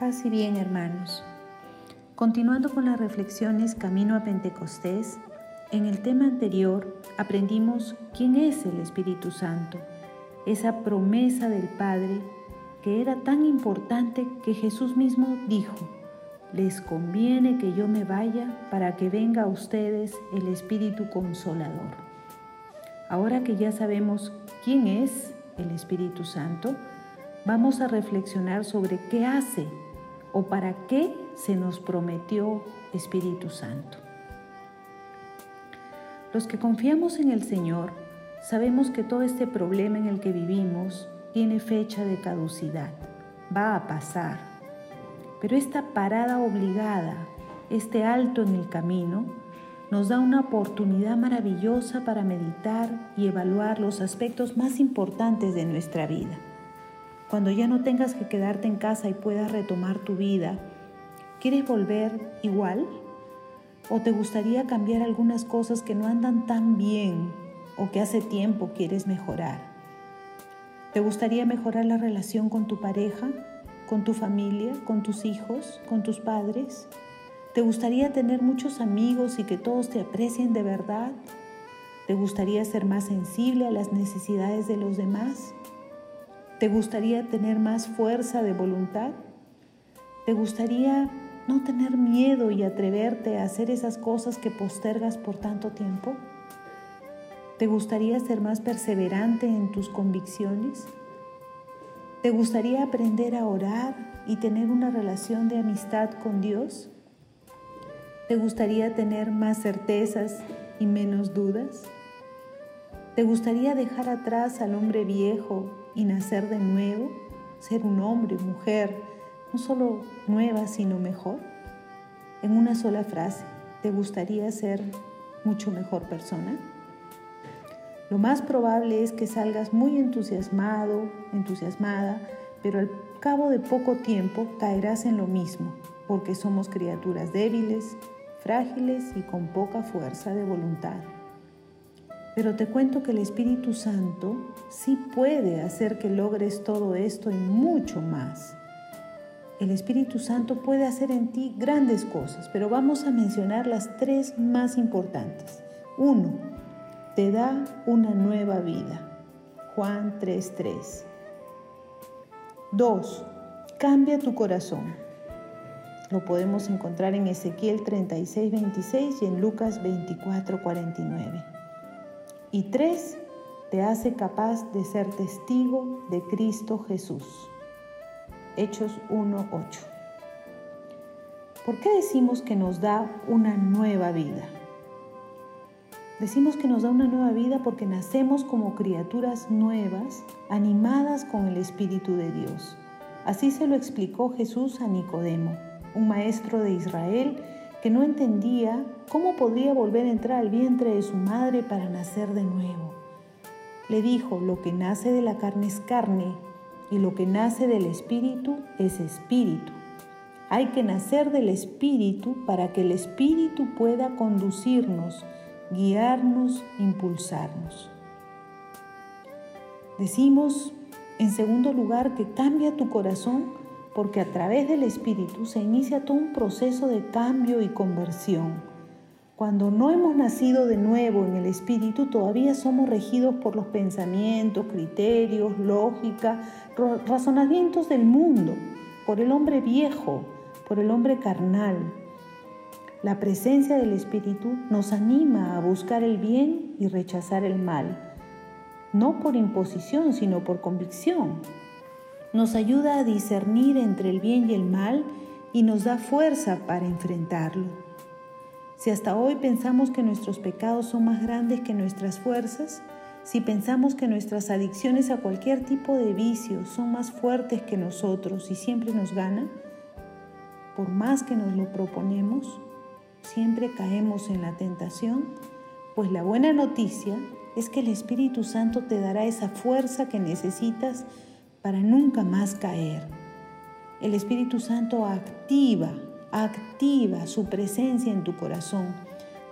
Paz y bien, hermanos. Continuando con las reflexiones camino a Pentecostés, en el tema anterior aprendimos quién es el Espíritu Santo, esa promesa del Padre que era tan importante que Jesús mismo dijo, les conviene que yo me vaya para que venga a ustedes el Espíritu Consolador. Ahora que ya sabemos quién es el Espíritu Santo, vamos a reflexionar sobre qué hace o para qué se nos prometió Espíritu Santo. Los que confiamos en el Señor sabemos que todo este problema en el que vivimos tiene fecha de caducidad, va a pasar. Pero esta parada obligada, este alto en el camino, nos da una oportunidad maravillosa para meditar y evaluar los aspectos más importantes de nuestra vida cuando ya no tengas que quedarte en casa y puedas retomar tu vida, ¿quieres volver igual? ¿O te gustaría cambiar algunas cosas que no andan tan bien o que hace tiempo quieres mejorar? ¿Te gustaría mejorar la relación con tu pareja, con tu familia, con tus hijos, con tus padres? ¿Te gustaría tener muchos amigos y que todos te aprecien de verdad? ¿Te gustaría ser más sensible a las necesidades de los demás? ¿Te gustaría tener más fuerza de voluntad? ¿Te gustaría no tener miedo y atreverte a hacer esas cosas que postergas por tanto tiempo? ¿Te gustaría ser más perseverante en tus convicciones? ¿Te gustaría aprender a orar y tener una relación de amistad con Dios? ¿Te gustaría tener más certezas y menos dudas? ¿Te gustaría dejar atrás al hombre viejo y nacer de nuevo, ser un hombre, mujer, no solo nueva, sino mejor? En una sola frase, ¿te gustaría ser mucho mejor persona? Lo más probable es que salgas muy entusiasmado, entusiasmada, pero al cabo de poco tiempo caerás en lo mismo, porque somos criaturas débiles, frágiles y con poca fuerza de voluntad. Pero te cuento que el Espíritu Santo sí puede hacer que logres todo esto y mucho más. El Espíritu Santo puede hacer en ti grandes cosas, pero vamos a mencionar las tres más importantes. Uno, te da una nueva vida. Juan 3:3. Dos, cambia tu corazón. Lo podemos encontrar en Ezequiel 36:26 y en Lucas 24:49. Y tres, te hace capaz de ser testigo de Cristo Jesús. Hechos 1.8. ¿Por qué decimos que nos da una nueva vida? Decimos que nos da una nueva vida porque nacemos como criaturas nuevas, animadas con el Espíritu de Dios. Así se lo explicó Jesús a Nicodemo, un maestro de Israel que no entendía cómo podría volver a entrar al vientre de su madre para nacer de nuevo. Le dijo, lo que nace de la carne es carne y lo que nace del espíritu es espíritu. Hay que nacer del espíritu para que el espíritu pueda conducirnos, guiarnos, impulsarnos. Decimos, en segundo lugar, que cambia tu corazón porque a través del Espíritu se inicia todo un proceso de cambio y conversión. Cuando no hemos nacido de nuevo en el Espíritu, todavía somos regidos por los pensamientos, criterios, lógica, razonamientos del mundo, por el hombre viejo, por el hombre carnal. La presencia del Espíritu nos anima a buscar el bien y rechazar el mal, no por imposición, sino por convicción nos ayuda a discernir entre el bien y el mal y nos da fuerza para enfrentarlo. Si hasta hoy pensamos que nuestros pecados son más grandes que nuestras fuerzas, si pensamos que nuestras adicciones a cualquier tipo de vicio son más fuertes que nosotros y siempre nos ganan, por más que nos lo proponemos, siempre caemos en la tentación, pues la buena noticia es que el Espíritu Santo te dará esa fuerza que necesitas para nunca más caer. El Espíritu Santo activa, activa su presencia en tu corazón,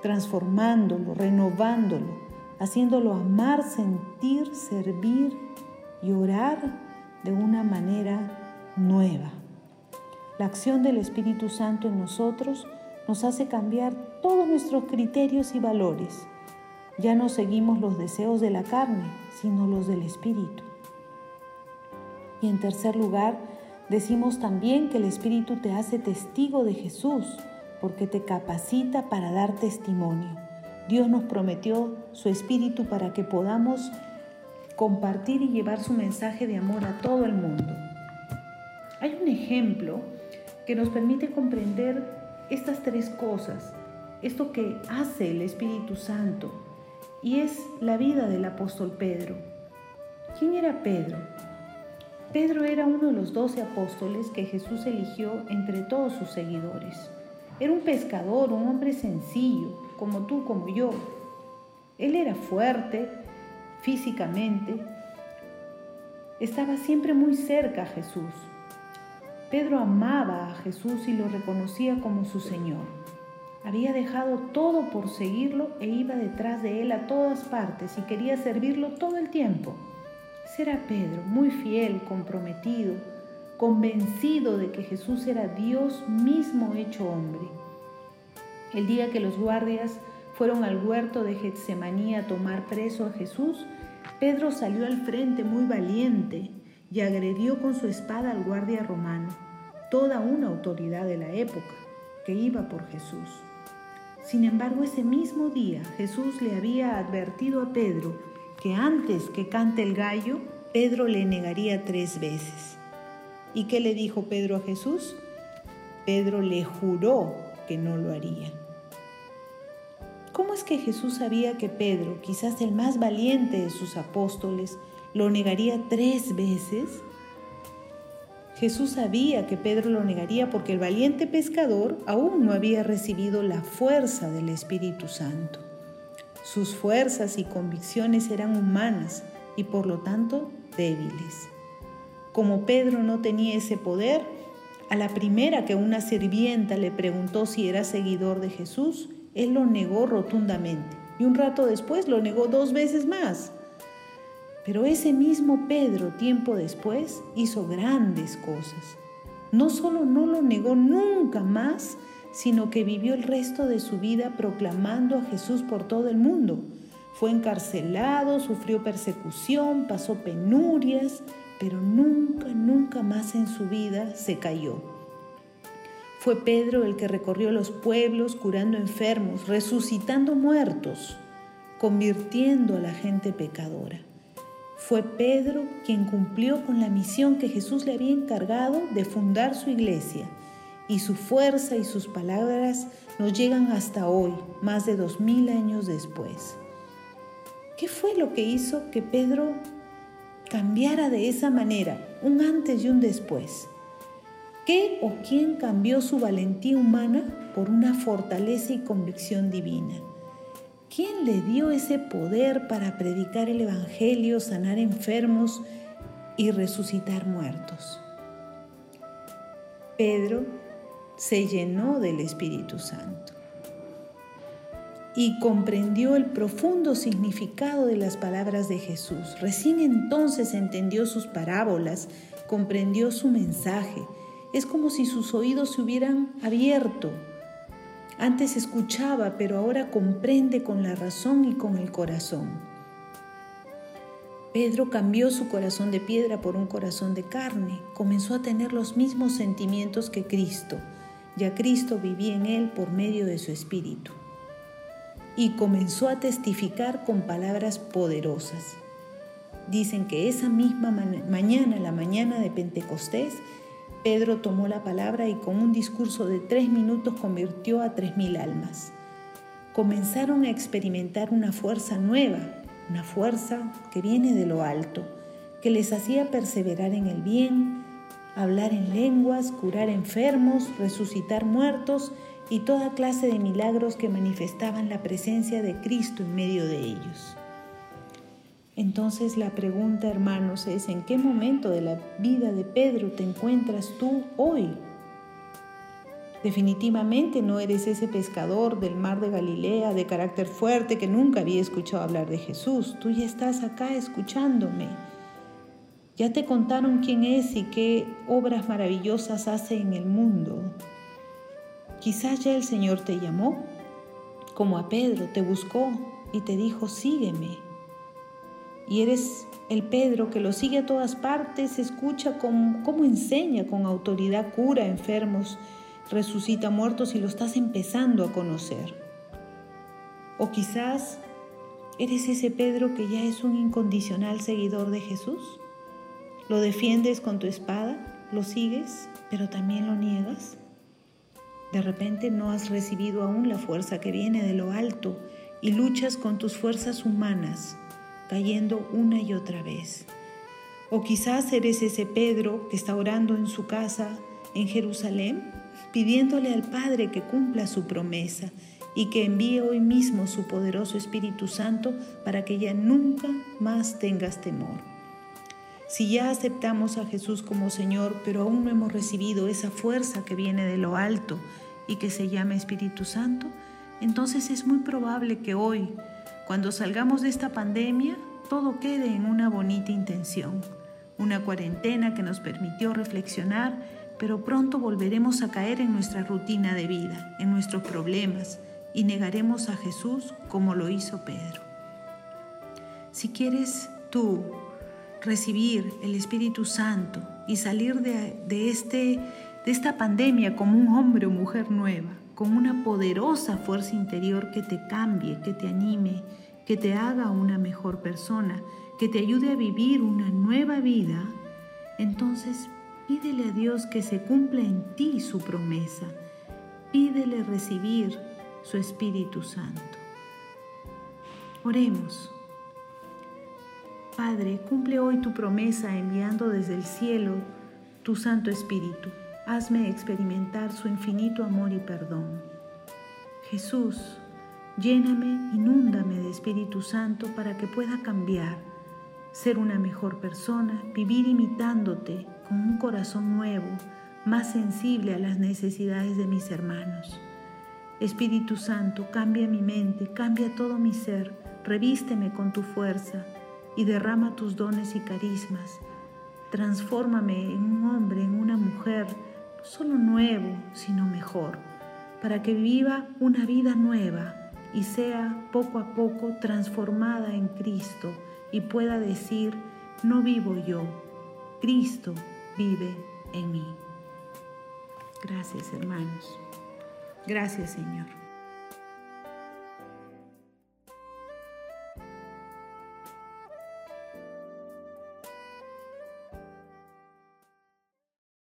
transformándolo, renovándolo, haciéndolo amar, sentir, servir y orar de una manera nueva. La acción del Espíritu Santo en nosotros nos hace cambiar todos nuestros criterios y valores. Ya no seguimos los deseos de la carne, sino los del Espíritu. Y en tercer lugar, decimos también que el Espíritu te hace testigo de Jesús, porque te capacita para dar testimonio. Dios nos prometió su Espíritu para que podamos compartir y llevar su mensaje de amor a todo el mundo. Hay un ejemplo que nos permite comprender estas tres cosas, esto que hace el Espíritu Santo, y es la vida del apóstol Pedro. ¿Quién era Pedro? Pedro era uno de los doce apóstoles que Jesús eligió entre todos sus seguidores. Era un pescador, un hombre sencillo, como tú, como yo. Él era fuerte físicamente, estaba siempre muy cerca a Jesús. Pedro amaba a Jesús y lo reconocía como su Señor. Había dejado todo por seguirlo e iba detrás de él a todas partes y quería servirlo todo el tiempo. Será Pedro, muy fiel, comprometido, convencido de que Jesús era Dios mismo hecho hombre. El día que los guardias fueron al huerto de Getsemaní a tomar preso a Jesús, Pedro salió al frente muy valiente y agredió con su espada al guardia romano, toda una autoridad de la época, que iba por Jesús. Sin embargo, ese mismo día Jesús le había advertido a Pedro que antes que cante el gallo, Pedro le negaría tres veces. ¿Y qué le dijo Pedro a Jesús? Pedro le juró que no lo haría. ¿Cómo es que Jesús sabía que Pedro, quizás el más valiente de sus apóstoles, lo negaría tres veces? Jesús sabía que Pedro lo negaría porque el valiente pescador aún no había recibido la fuerza del Espíritu Santo. Sus fuerzas y convicciones eran humanas y por lo tanto débiles. Como Pedro no tenía ese poder, a la primera que una sirvienta le preguntó si era seguidor de Jesús, él lo negó rotundamente y un rato después lo negó dos veces más. Pero ese mismo Pedro, tiempo después, hizo grandes cosas. No solo no lo negó nunca más, sino que vivió el resto de su vida proclamando a Jesús por todo el mundo. Fue encarcelado, sufrió persecución, pasó penurias, pero nunca, nunca más en su vida se cayó. Fue Pedro el que recorrió los pueblos curando enfermos, resucitando muertos, convirtiendo a la gente pecadora. Fue Pedro quien cumplió con la misión que Jesús le había encargado de fundar su iglesia y su fuerza y sus palabras nos llegan hasta hoy, más de dos mil años después. ¿Qué fue lo que hizo que Pedro cambiara de esa manera, un antes y un después? ¿Qué o quién cambió su valentía humana por una fortaleza y convicción divina? ¿Quién le dio ese poder para predicar el Evangelio, sanar enfermos y resucitar muertos? Pedro se llenó del Espíritu Santo y comprendió el profundo significado de las palabras de Jesús. Recién entonces entendió sus parábolas, comprendió su mensaje, es como si sus oídos se hubieran abierto. Antes escuchaba, pero ahora comprende con la razón y con el corazón. Pedro cambió su corazón de piedra por un corazón de carne, comenzó a tener los mismos sentimientos que Cristo, ya Cristo vivía en él por medio de su espíritu. Y comenzó a testificar con palabras poderosas. Dicen que esa misma mañana, la mañana de Pentecostés, Pedro tomó la palabra y con un discurso de tres minutos convirtió a tres mil almas. Comenzaron a experimentar una fuerza nueva, una fuerza que viene de lo alto, que les hacía perseverar en el bien, hablar en lenguas, curar enfermos, resucitar muertos y toda clase de milagros que manifestaban la presencia de Cristo en medio de ellos. Entonces la pregunta, hermanos, es ¿en qué momento de la vida de Pedro te encuentras tú hoy? Definitivamente no eres ese pescador del mar de Galilea de carácter fuerte que nunca había escuchado hablar de Jesús. Tú ya estás acá escuchándome. Ya te contaron quién es y qué obras maravillosas hace en el mundo. Quizás ya el Señor te llamó, como a Pedro, te buscó y te dijo, sígueme. Y eres el Pedro que lo sigue a todas partes, escucha cómo, enseña con autoridad, cura enfermos, resucita muertos y lo estás empezando a conocer. O quizás eres ese Pedro que ya es un incondicional seguidor de Jesús ¿Lo defiendes con tu espada? ¿Lo sigues, pero también lo niegas? De repente no has recibido aún la fuerza que viene de lo alto y luchas con tus fuerzas humanas, cayendo una y otra vez. O quizás eres ese Pedro que está orando en su casa en Jerusalén, pidiéndole al Padre que cumpla su promesa y que envíe hoy mismo su poderoso Espíritu Santo para que ya nunca más tengas temor. Si ya aceptamos a Jesús como Señor, pero aún no hemos recibido esa fuerza que viene de lo alto y que se llama Espíritu Santo, entonces es muy probable que hoy, cuando salgamos de esta pandemia, todo quede en una bonita intención, una cuarentena que nos permitió reflexionar, pero pronto volveremos a caer en nuestra rutina de vida, en nuestros problemas, y negaremos a Jesús como lo hizo Pedro. Si quieres tú recibir el Espíritu Santo y salir de, este, de esta pandemia como un hombre o mujer nueva, con una poderosa fuerza interior que te cambie, que te anime, que te haga una mejor persona, que te ayude a vivir una nueva vida, entonces pídele a Dios que se cumpla en ti su promesa. Pídele recibir su Espíritu Santo. Oremos. Padre, cumple hoy tu promesa enviando desde el cielo tu Santo Espíritu. Hazme experimentar su infinito amor y perdón. Jesús, lléname, inúndame de Espíritu Santo para que pueda cambiar, ser una mejor persona, vivir imitándote con un corazón nuevo, más sensible a las necesidades de mis hermanos. Espíritu Santo, cambia mi mente, cambia todo mi ser, revísteme con tu fuerza y derrama tus dones y carismas. Transfórmame en un hombre, en una mujer, no solo nuevo, sino mejor, para que viva una vida nueva y sea poco a poco transformada en Cristo y pueda decir, no vivo yo, Cristo vive en mí. Gracias hermanos. Gracias Señor.